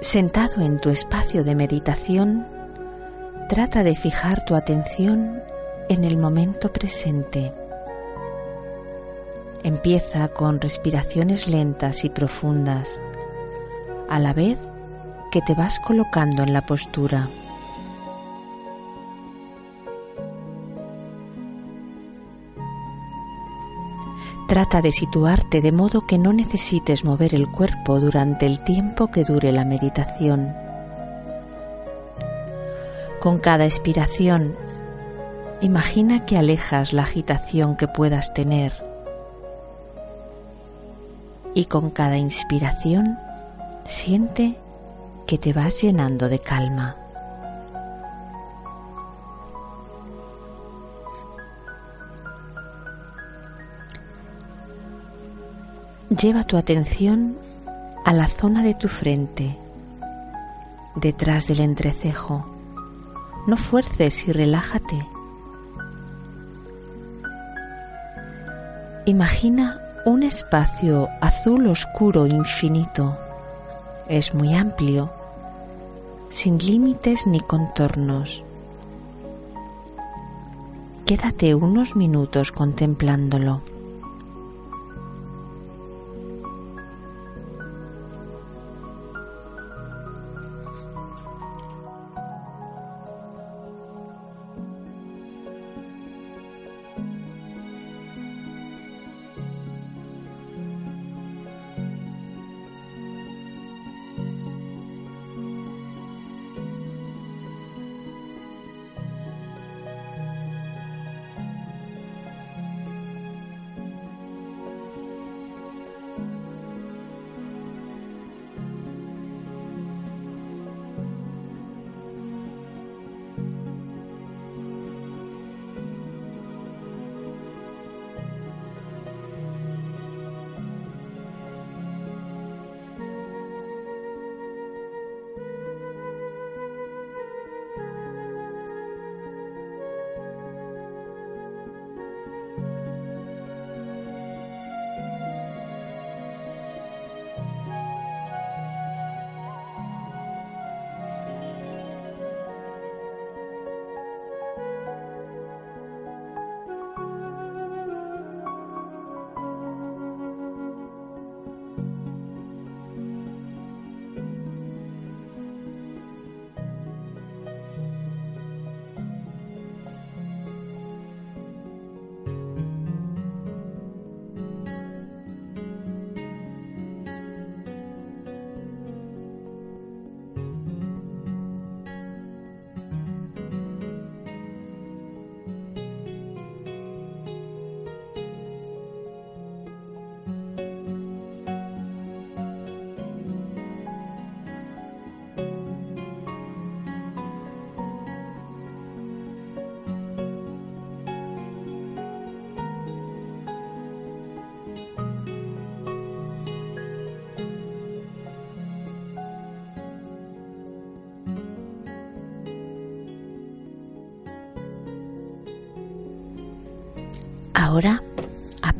Sentado en tu espacio de meditación, trata de fijar tu atención en el momento presente. Empieza con respiraciones lentas y profundas, a la vez que te vas colocando en la postura. Trata de situarte de modo que no necesites mover el cuerpo durante el tiempo que dure la meditación. Con cada expiración, imagina que alejas la agitación que puedas tener. Y con cada inspiración, siente que te vas llenando de calma. Lleva tu atención a la zona de tu frente, detrás del entrecejo. No fuerces y relájate. Imagina un espacio azul oscuro infinito. Es muy amplio, sin límites ni contornos. Quédate unos minutos contemplándolo.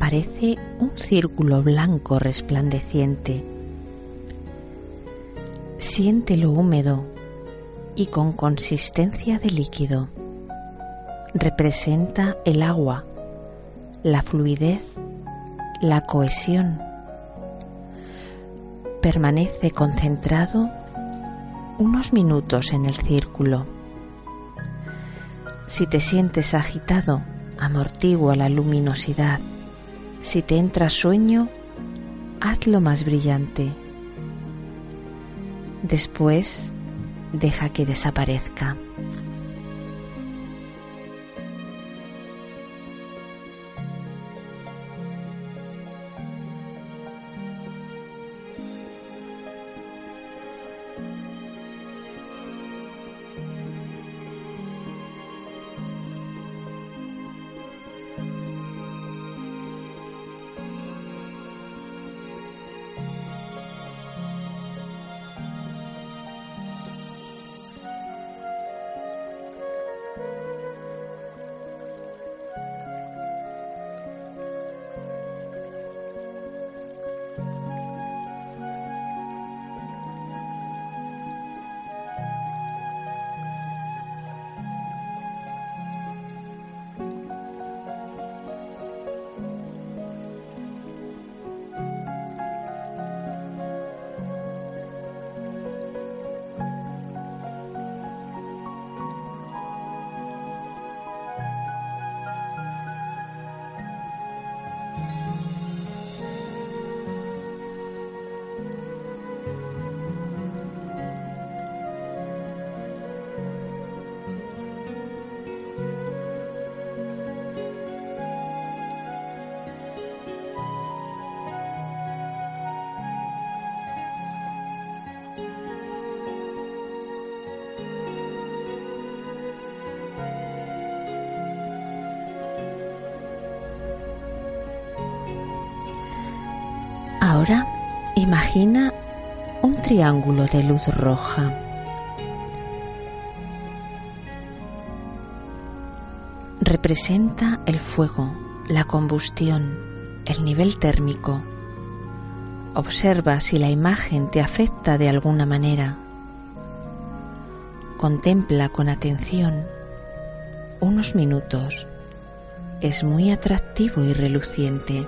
Aparece un círculo blanco resplandeciente. Siéntelo húmedo y con consistencia de líquido. Representa el agua, la fluidez, la cohesión. Permanece concentrado unos minutos en el círculo. Si te sientes agitado, amortigua la luminosidad. Si te entra sueño, hazlo más brillante. Después deja que desaparezca. Imagina un triángulo de luz roja. Representa el fuego, la combustión, el nivel térmico. Observa si la imagen te afecta de alguna manera. Contempla con atención unos minutos. Es muy atractivo y reluciente.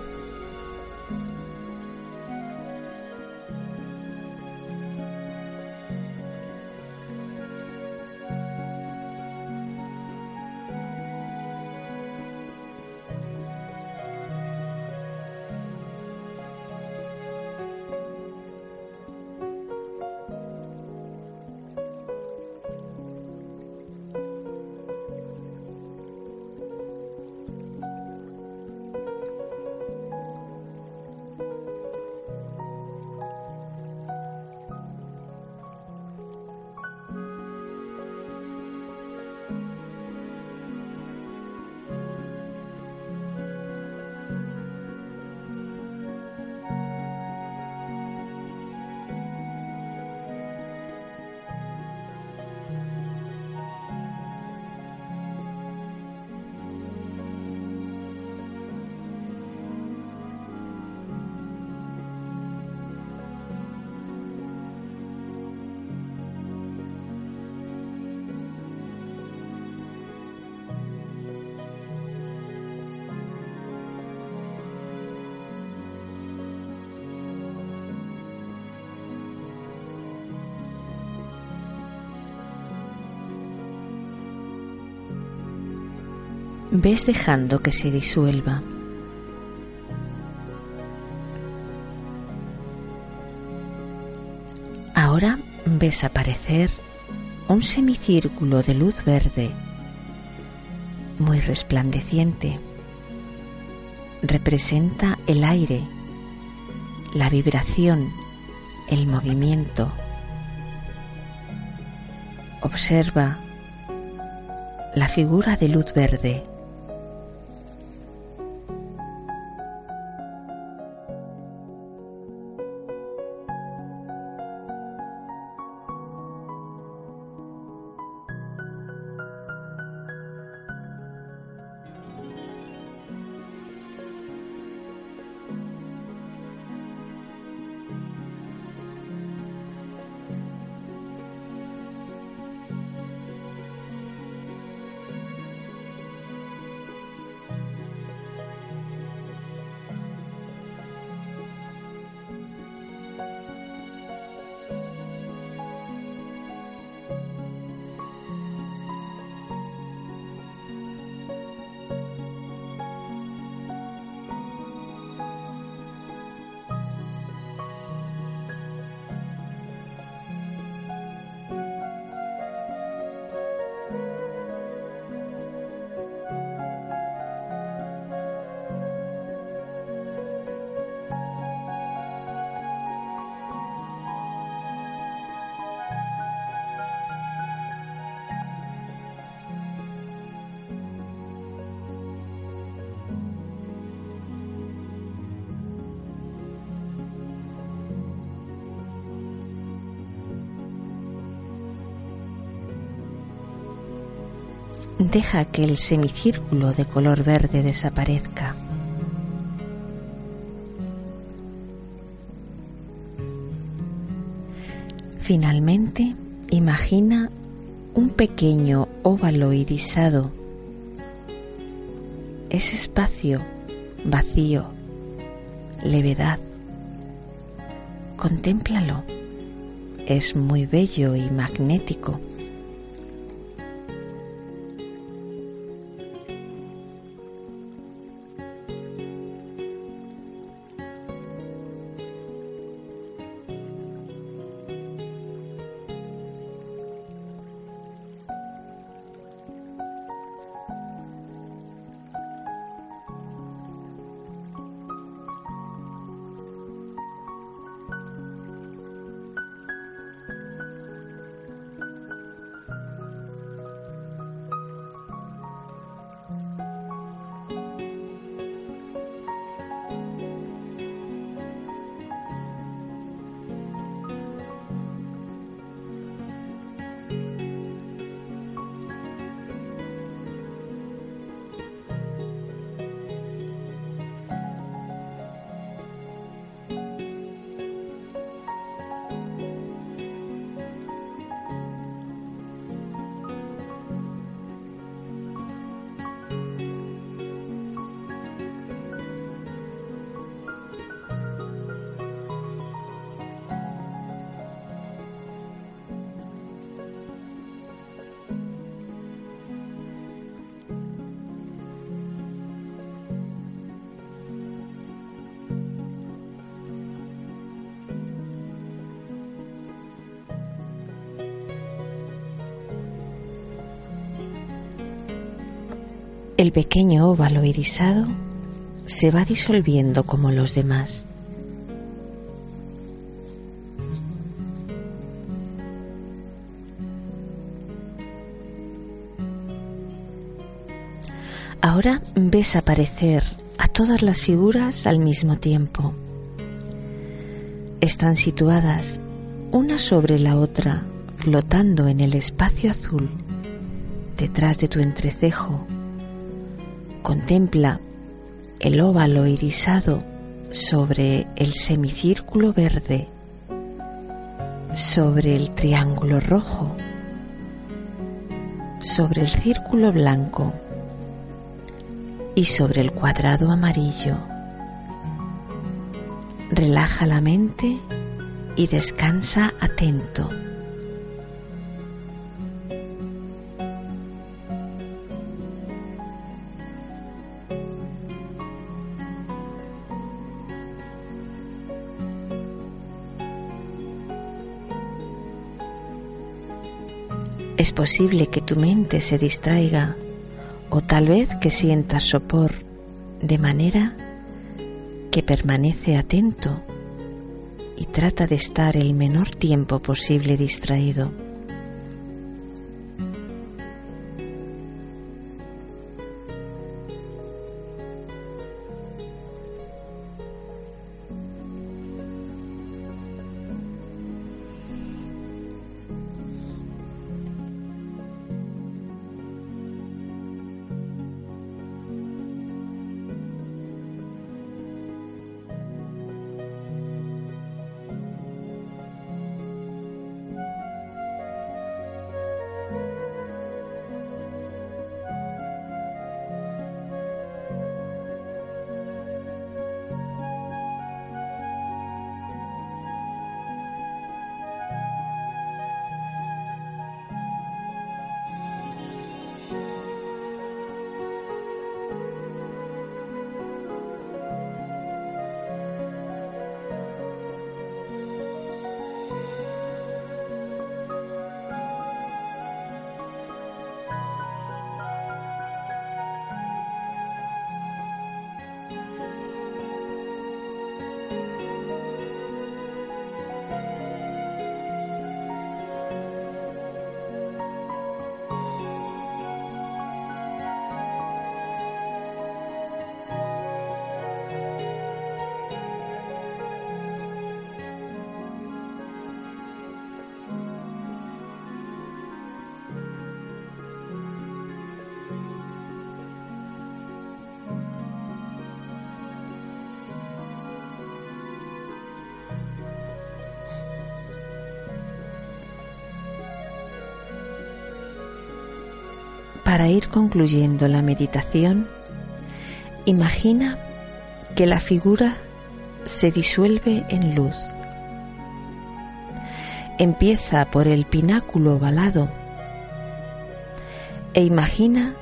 Ves dejando que se disuelva. Ahora ves aparecer un semicírculo de luz verde muy resplandeciente. Representa el aire, la vibración, el movimiento. Observa la figura de luz verde deja que el semicírculo de color verde desaparezca. Finalmente, imagina un pequeño óvalo irisado. Ese espacio vacío, levedad. Contémplalo. Es muy bello y magnético. El pequeño óvalo irisado se va disolviendo como los demás. Ahora ves aparecer a todas las figuras al mismo tiempo. Están situadas una sobre la otra, flotando en el espacio azul, detrás de tu entrecejo Contempla el óvalo irisado sobre el semicírculo verde, sobre el triángulo rojo, sobre el círculo blanco y sobre el cuadrado amarillo. Relaja la mente y descansa atento. Es posible que tu mente se distraiga o tal vez que sientas sopor de manera que permanece atento y trata de estar el menor tiempo posible distraído. Para ir concluyendo la meditación, imagina que la figura se disuelve en luz. Empieza por el pináculo ovalado e imagina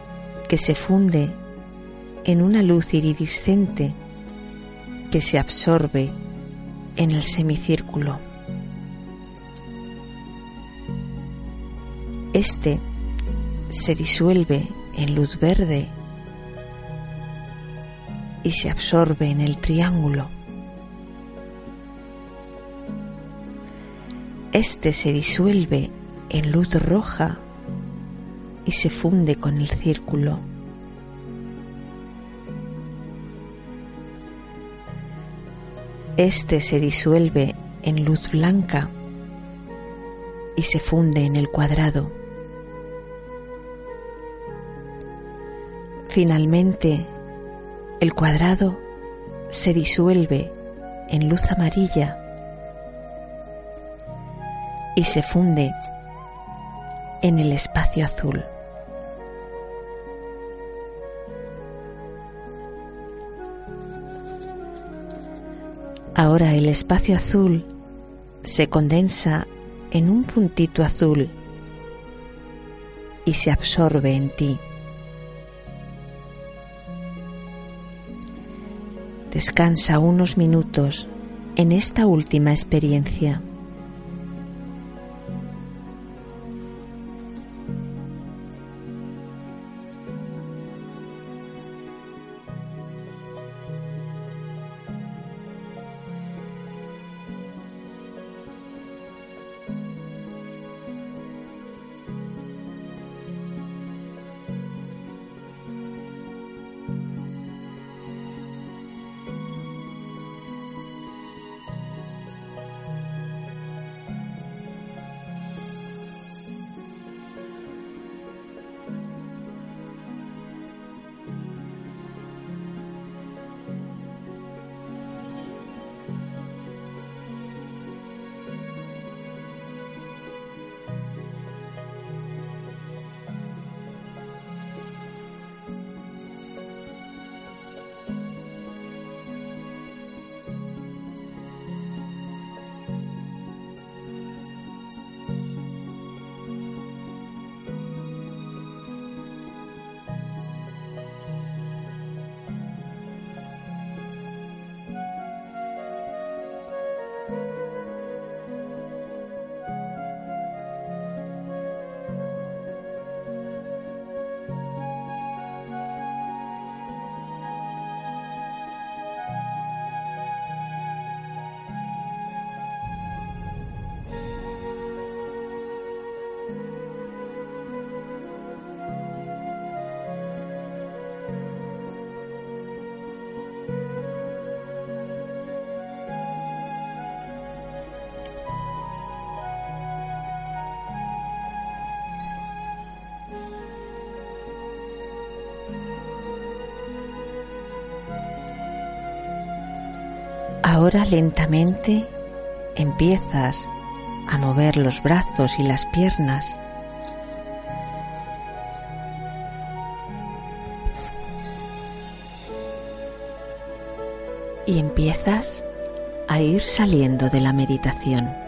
que se funde en una luz iridiscente que se absorbe en el semicírculo. Este se disuelve en luz verde y se absorbe en el triángulo. Este se disuelve en luz roja y se funde con el círculo. Este se disuelve en luz blanca y se funde en el cuadrado. Finalmente, el cuadrado se disuelve en luz amarilla y se funde en el espacio azul. Ahora el espacio azul se condensa en un puntito azul y se absorbe en ti. Descansa unos minutos en esta última experiencia. Ahora lentamente empiezas a mover los brazos y las piernas. Y empiezas a ir saliendo de la meditación.